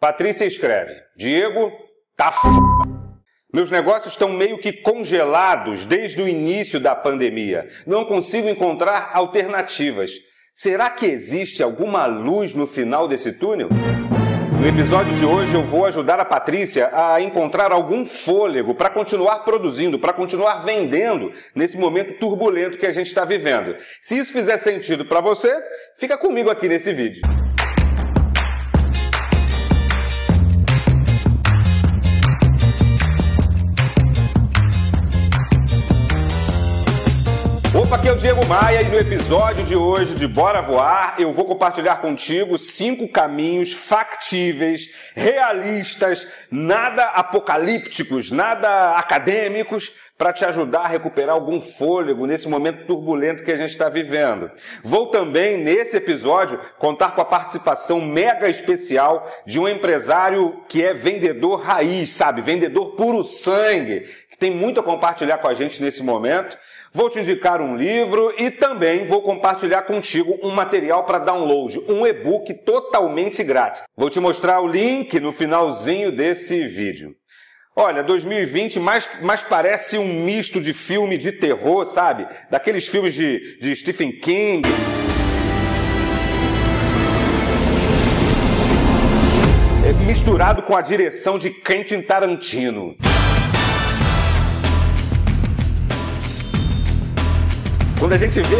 Patrícia escreve: Diego, tá f... Meus negócios estão meio que congelados desde o início da pandemia. Não consigo encontrar alternativas. Será que existe alguma luz no final desse túnel? No episódio de hoje eu vou ajudar a Patrícia a encontrar algum fôlego para continuar produzindo, para continuar vendendo nesse momento turbulento que a gente está vivendo. Se isso fizer sentido para você, fica comigo aqui nesse vídeo. Diego Maia e no episódio de hoje de Bora Voar eu vou compartilhar contigo cinco caminhos factíveis, realistas, nada apocalípticos, nada acadêmicos para te ajudar a recuperar algum fôlego nesse momento turbulento que a gente está vivendo. Vou também, nesse episódio, contar com a participação mega especial de um empresário que é vendedor raiz, sabe? Vendedor puro sangue, que tem muito a compartilhar com a gente nesse momento. Vou te indicar um livro e também vou compartilhar contigo um material para download, um e-book totalmente grátis. Vou te mostrar o link no finalzinho desse vídeo. Olha, 2020 mais, mais parece um misto de filme de terror, sabe? Daqueles filmes de, de Stephen King. É misturado com a direção de Quentin Tarantino. Quando a gente vê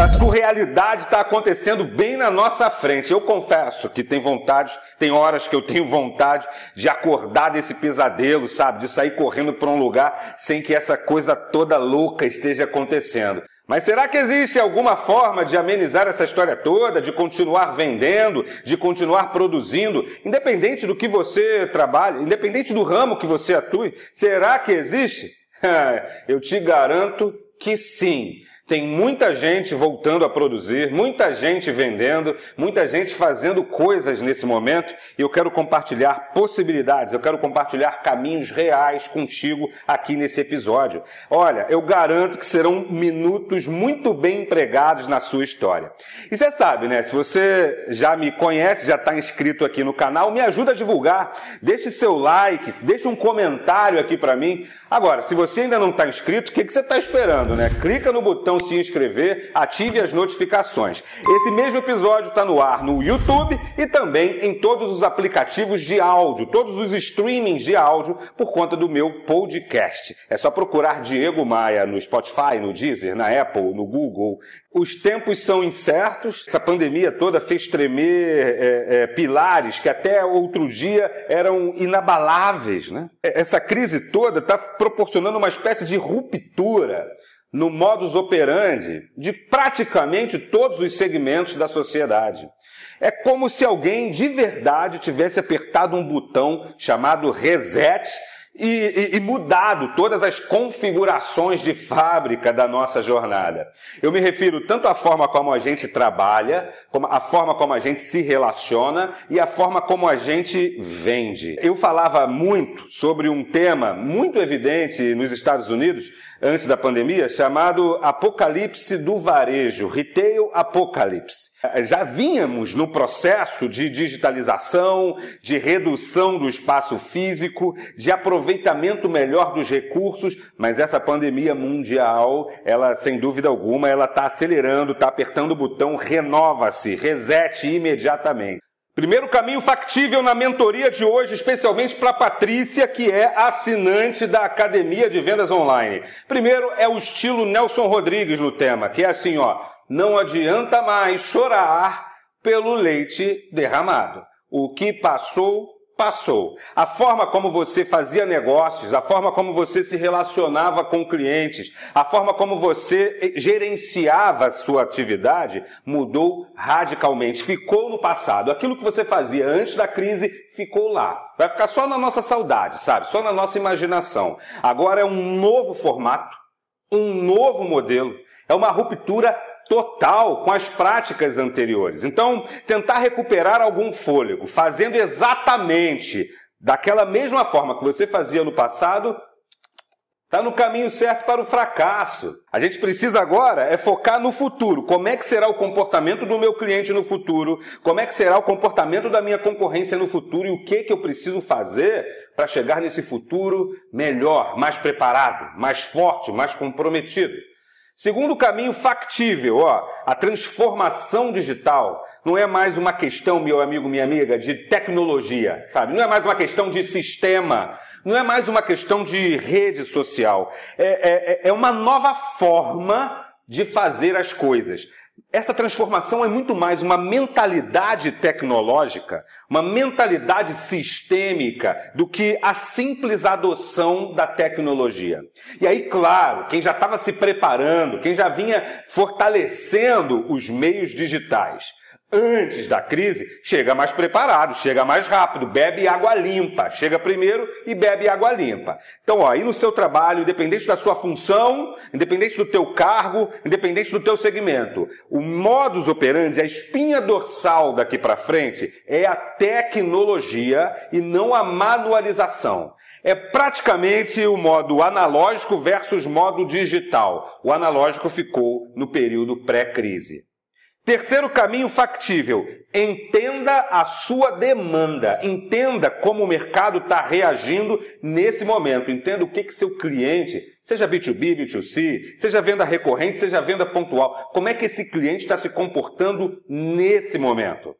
a surrealidade está acontecendo bem na nossa frente. Eu confesso que tem vontade, tem horas que eu tenho vontade de acordar desse pesadelo, sabe? De sair correndo para um lugar sem que essa coisa toda louca esteja acontecendo. Mas será que existe alguma forma de amenizar essa história toda, de continuar vendendo, de continuar produzindo, independente do que você trabalhe, independente do ramo que você atue? Será que existe? Eu te garanto que sim. Tem muita gente voltando a produzir, muita gente vendendo, muita gente fazendo coisas nesse momento e eu quero compartilhar possibilidades, eu quero compartilhar caminhos reais contigo aqui nesse episódio. Olha, eu garanto que serão minutos muito bem empregados na sua história. E você sabe, né? Se você já me conhece, já está inscrito aqui no canal, me ajuda a divulgar. Deixe seu like, deixe um comentário aqui para mim. Agora, se você ainda não está inscrito, o que, que você está esperando, né? Clica no botão se inscrever, ative as notificações. Esse mesmo episódio está no ar no YouTube e também em todos os aplicativos de áudio, todos os streamings de áudio por conta do meu podcast. É só procurar Diego Maia no Spotify, no Deezer, na Apple, no Google. Os tempos são incertos, essa pandemia toda fez tremer é, é, pilares que até outro dia eram inabaláveis. Né? Essa crise toda está proporcionando uma espécie de ruptura no modus operandi de praticamente todos os segmentos da sociedade. É como se alguém de verdade tivesse apertado um botão chamado reset e, e, e, mudado todas as configurações de fábrica da nossa jornada. Eu me refiro tanto à forma como a gente trabalha, como a forma como a gente se relaciona e a forma como a gente vende. Eu falava muito sobre um tema muito evidente nos Estados Unidos antes da pandemia, chamado Apocalipse do Varejo, Retail Apocalypse. Já vínhamos no processo de digitalização, de redução do espaço físico, de aproveitamento melhor dos recursos, mas essa pandemia mundial, ela sem dúvida alguma, ela está acelerando, está apertando o botão renova-se, resete imediatamente. Primeiro caminho factível na mentoria de hoje, especialmente para Patrícia, que é assinante da Academia de Vendas Online. Primeiro é o estilo Nelson Rodrigues no tema, que é assim, ó, não adianta mais chorar pelo leite derramado. O que passou passou. A forma como você fazia negócios, a forma como você se relacionava com clientes, a forma como você gerenciava a sua atividade mudou radicalmente. Ficou no passado. Aquilo que você fazia antes da crise ficou lá. Vai ficar só na nossa saudade, sabe? Só na nossa imaginação. Agora é um novo formato, um novo modelo. É uma ruptura total com as práticas anteriores. Então, tentar recuperar algum fôlego, fazendo exatamente daquela mesma forma que você fazia no passado, Está no caminho certo para o fracasso. A gente precisa agora é focar no futuro. Como é que será o comportamento do meu cliente no futuro? Como é que será o comportamento da minha concorrência no futuro? E o que, que eu preciso fazer para chegar nesse futuro melhor, mais preparado, mais forte, mais comprometido? Segundo caminho factível, ó, a transformação digital não é mais uma questão, meu amigo, minha amiga, de tecnologia, sabe? Não é mais uma questão de sistema, não é mais uma questão de rede social. É, é, é uma nova forma de fazer as coisas. Essa transformação é muito mais uma mentalidade tecnológica, uma mentalidade sistêmica, do que a simples adoção da tecnologia. E aí, claro, quem já estava se preparando, quem já vinha fortalecendo os meios digitais, antes da crise, chega mais preparado, chega mais rápido, bebe água limpa. Chega primeiro e bebe água limpa. Então, ó, aí no seu trabalho, independente da sua função, independente do teu cargo, independente do teu segmento, o modus operandi, a espinha dorsal daqui para frente é a tecnologia e não a manualização é praticamente o modo analógico versus modo digital. O analógico ficou no período pré-crise. Terceiro caminho factível: entenda a sua demanda, entenda como o mercado está reagindo nesse momento, entenda o que, que seu cliente, seja B2B, B2C, seja venda recorrente, seja venda pontual, como é que esse cliente está se comportando nesse momento.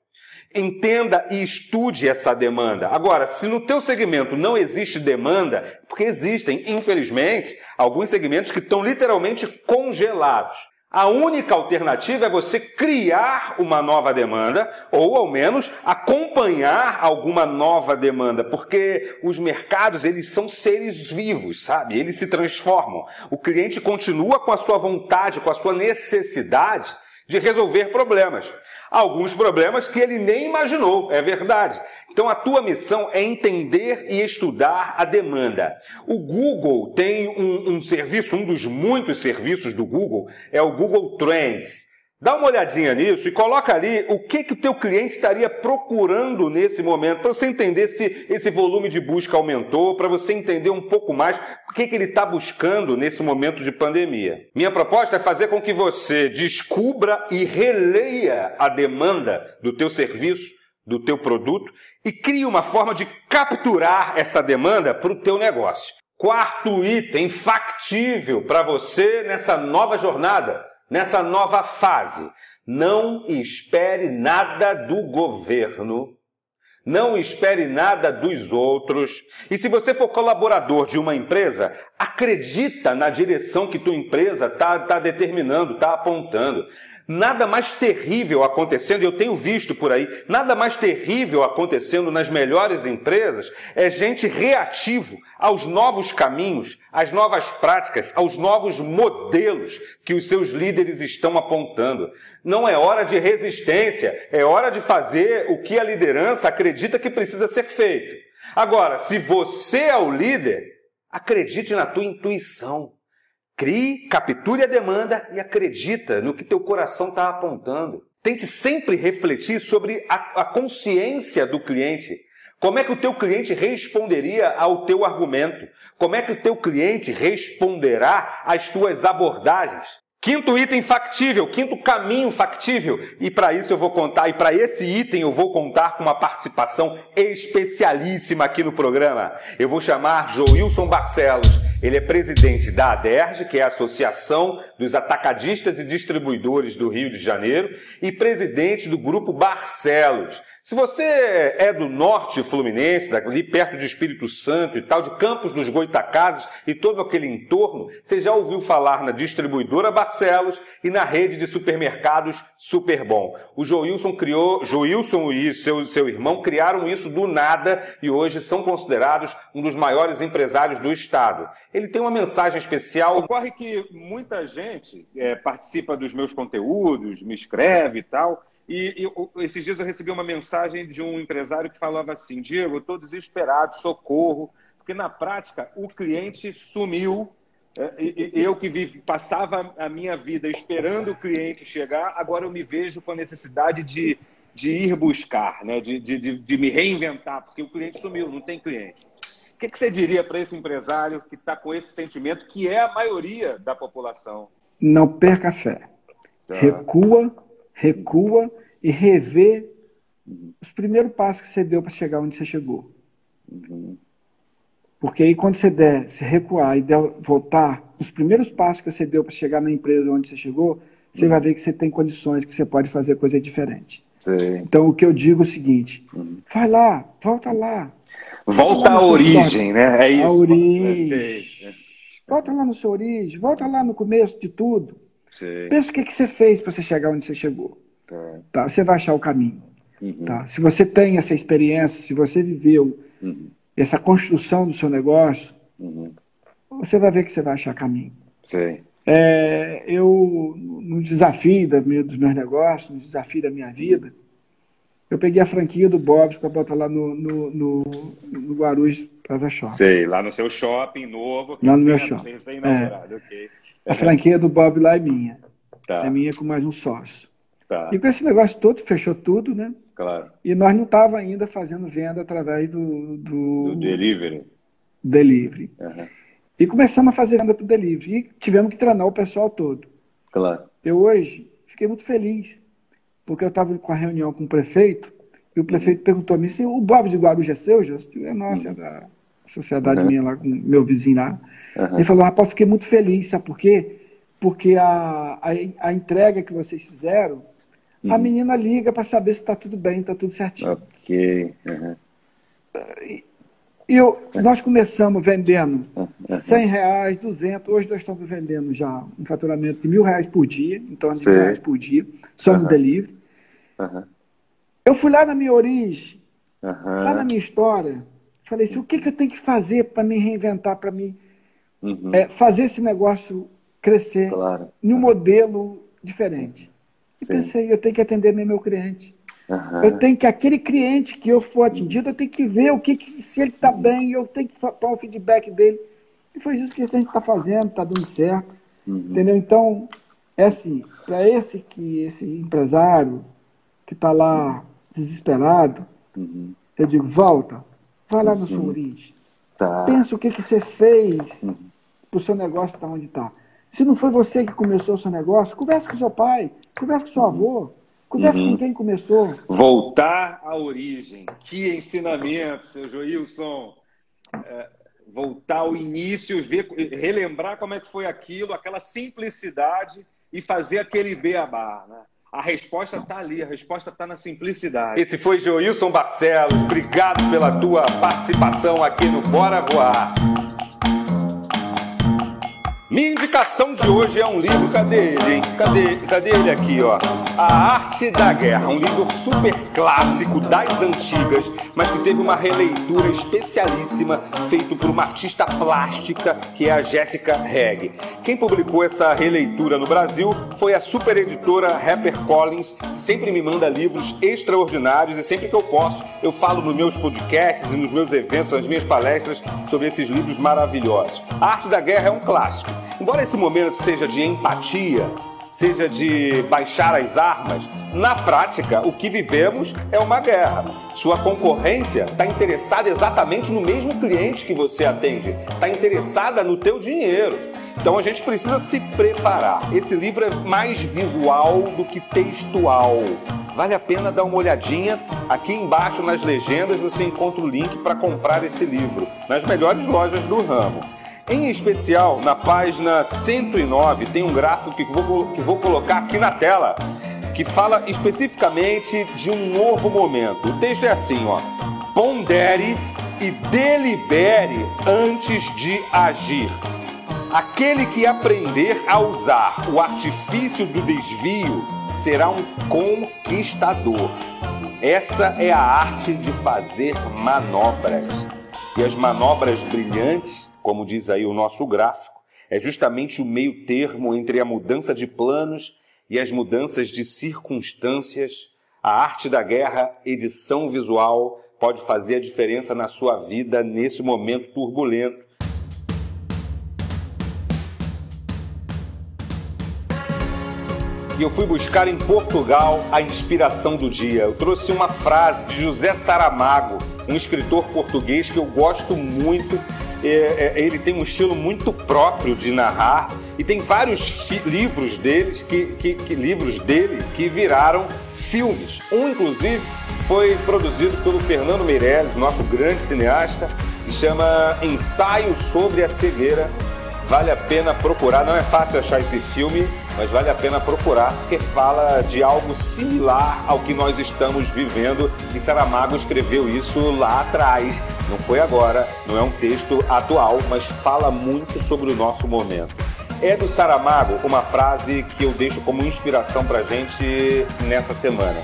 Entenda e estude essa demanda. Agora, se no teu segmento não existe demanda, porque existem, infelizmente, alguns segmentos que estão literalmente congelados. A única alternativa é você criar uma nova demanda ou ao menos acompanhar alguma nova demanda, porque os mercados, eles são seres vivos, sabe? Eles se transformam. O cliente continua com a sua vontade, com a sua necessidade de resolver problemas. Alguns problemas que ele nem imaginou, é verdade. Então a tua missão é entender e estudar a demanda. O Google tem um, um, serviço, um dos muitos serviços do Google, é o Google Trends. Dá uma olhadinha nisso e coloca ali o que, que o teu cliente estaria procurando nesse momento, para você entender se esse volume de busca aumentou, para você entender um pouco mais o que, que ele está buscando nesse momento de pandemia. Minha proposta é fazer com que você descubra e releia a demanda do teu serviço, do teu produto e crie uma forma de capturar essa demanda para o teu negócio. Quarto item factível para você nessa nova jornada, nessa nova fase. Não espere nada do governo, não espere nada dos outros. E se você for colaborador de uma empresa, acredita na direção que tua empresa está tá determinando, está apontando. Nada mais terrível acontecendo, eu tenho visto por aí, nada mais terrível acontecendo nas melhores empresas é gente reativo aos novos caminhos, às novas práticas, aos novos modelos que os seus líderes estão apontando. Não é hora de resistência, é hora de fazer o que a liderança acredita que precisa ser feito. Agora, se você é o líder, acredite na tua intuição. Crie, capture a demanda e acredita no que teu coração está apontando. Tente sempre refletir sobre a, a, consciência do cliente. Como é que o teu cliente responderia ao teu argumento? Como é que o teu cliente responderá às tuas abordagens? Quinto item factível, quinto caminho factível. E para isso eu vou contar, e para esse item eu vou contar com uma participação especialíssima aqui no programa. Eu vou chamar Joilson Barcelos. Ele é presidente da ADERJ, que é a Associação dos Atacadistas e Distribuidores do Rio de Janeiro, e presidente do Grupo Barcelos. Se você é do norte fluminense, ali perto de Espírito Santo e tal, de Campos dos Goitacazes e todo aquele entorno, você já ouviu falar na distribuidora Barcelos e na rede de supermercados Superbom. O Joilson criou, Joilson e seu, seu irmão criaram isso do nada e hoje são considerados um dos maiores empresários do estado. Ele tem uma mensagem especial. Ocorre que muita gente é, participa dos meus conteúdos, me escreve e tal, e, e, esses dias eu recebi uma mensagem de um empresário que falava assim: Diego, eu estou desesperado, socorro, porque na prática o cliente sumiu. É, eu que vive, passava a minha vida esperando o cliente chegar, agora eu me vejo com a necessidade de, de ir buscar, né? de, de, de me reinventar, porque o cliente sumiu, não tem cliente. que, que você diria para esse empresário que está com esse sentimento, que é a maioria da população? Não perca a fé. Tá. Recua, recua e revê os primeiros passos que você deu para chegar onde você chegou. Uhum. Porque aí quando você der, se recuar e der, voltar, os primeiros passos que você deu para chegar na empresa onde você chegou, você uhum. vai ver que você tem condições, que você pode fazer coisa diferente. Sim. Então o que eu digo é o seguinte: uhum. vai lá, volta lá, Volta à origem, né? É isso. A origem. É, volta lá no seu origem, volta lá no começo de tudo. Pensa o que, que você fez para você chegar onde você chegou. Tá. tá. Você vai achar o caminho. Uhum. Tá? Se você tem essa experiência, se você viveu uhum. essa construção do seu negócio, uhum. você vai ver que você vai achar caminho. Sim. É, eu, no desafio da, dos meus negócios, no desafio da minha vida, eu peguei a franquia do Bob's para botar lá no, no, no, no Guarulhos Plaza Shopping. Sei, lá no seu shopping novo. Lá no meu shopping. É. Okay. A franquia do Bob lá é minha. Tá. É minha com mais um sócio. Tá. E com esse negócio todo, fechou tudo, né? Claro. E nós não estava ainda fazendo venda através do... Do, do delivery. Delivery. Uhum. E começamos a fazer venda para o delivery. E tivemos que treinar o pessoal todo. Claro. Eu hoje fiquei muito feliz porque eu estava com a reunião com o prefeito, e o prefeito uhum. perguntou a mim se o Bob de Guarujá é seu, já é nossa, é uhum. da sociedade uhum. minha lá, com meu vizinho lá. Uhum. Ele falou, rapaz, fiquei muito feliz, sabe por quê? Porque a, a, a entrega que vocês fizeram, uhum. a menina liga para saber se está tudo bem, está tudo certinho. Ok. E, e eu, nós começamos vendendo 100 reais, 200, hoje nós estamos vendendo já um faturamento de mil reais por dia, em torno de mil reais por dia, só no delivery. Eu fui lá na minha origem, lá na minha história, falei assim, o que, que eu tenho que fazer para me reinventar, para me uhum. é, fazer esse negócio crescer claro. em um modelo diferente. E Sim. pensei, eu tenho que atender meu cliente. Uhum. Eu tenho que, aquele cliente que eu for atendido, eu tenho que ver o que, que se ele está uhum. bem, eu tenho que dar o feedback dele. E foi isso que a gente está fazendo, está dando certo. Uhum. Entendeu? Então, é assim, para esse que esse empresário que está lá desesperado, uhum. eu digo, volta, vai lá no sua uhum. origem. Tá. Pensa o que, que você fez uhum. para o seu negócio estar tá onde está. Se não foi você que começou o seu negócio, converse com seu pai, converse com seu avô. Conversa uhum. com quem começou. Voltar à origem. Que ensinamento, seu Joilson. É, voltar ao início, ver, relembrar como é que foi aquilo, aquela simplicidade e fazer aquele beabá, né? A resposta está ali, a resposta está na simplicidade. Esse foi Joilson Barcelos. Obrigado pela tua participação aqui no Bora Voar. Minha indicação de hoje é um livro, cadê ele, hein? Cadê, cadê ele aqui, ó? A Arte da Guerra, um livro super clássico das antigas, mas que teve uma releitura especialíssima feito por uma artista plástica que é a Jéssica Reg. Quem publicou essa releitura no Brasil foi a super editora Rapper Collins, que sempre me manda livros extraordinários e sempre que eu posso eu falo nos meus podcasts e nos meus eventos, nas minhas palestras sobre esses livros maravilhosos. A Arte da Guerra é um clássico Embora esse momento seja de empatia, seja de baixar as armas, na prática o que vivemos é uma guerra. Sua concorrência está interessada exatamente no mesmo cliente que você atende, está interessada no teu dinheiro. Então a gente precisa se preparar. Esse livro é mais visual do que textual. Vale a pena dar uma olhadinha. Aqui embaixo nas legendas você encontra o link para comprar esse livro nas melhores lojas do ramo. Em especial, na página 109, tem um gráfico que vou, que vou colocar aqui na tela, que fala especificamente de um novo momento. O texto é assim, ó. Pondere e delibere antes de agir. Aquele que aprender a usar o artifício do desvio será um conquistador. Essa é a arte de fazer manobras. E as manobras brilhantes como diz aí o nosso gráfico, é justamente o meio termo entre a mudança de planos e as mudanças de circunstâncias. A arte da guerra, edição visual, pode fazer a diferença na sua vida nesse momento turbulento. E eu fui buscar em Portugal a inspiração do dia. Eu trouxe uma frase de José Saramago, um escritor português que eu gosto muito. É, é, ele tem um estilo muito próprio de narrar e tem vários livros deles que, que, que, livros dele que viraram filmes. Um, inclusive, foi produzido pelo Fernando Meirelles, nosso grande cineasta, que chama Ensaio sobre a Cegueira. Vale a pena procurar. Não é fácil achar esse filme, mas vale a pena procurar porque fala de algo similar ao que nós estamos vivendo e Saramago escreveu isso lá atrás. Não foi agora, não é um texto atual, mas fala muito sobre o nosso momento. É do Saramago uma frase que eu deixo como inspiração para gente nessa semana.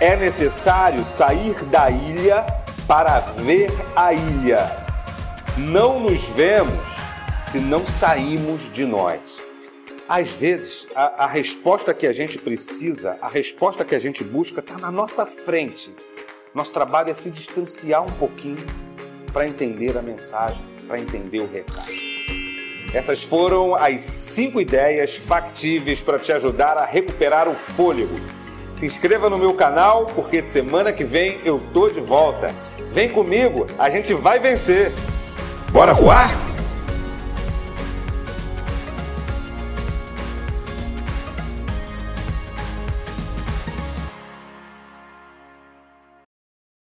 É necessário sair da ilha para ver a ilha. Não nos vemos se não saímos de nós. Às vezes, a, a, resposta que a gente precisa, a resposta que a gente busca, está na nossa frente. Nosso trabalho é se distanciar um pouquinho para entender a mensagem, para entender o recado. Essas foram as cinco ideias factíveis para te ajudar a recuperar o fôlego. Se inscreva no meu canal, porque semana que vem eu tô de volta. Vem comigo, a gente vai vencer. Bora voar?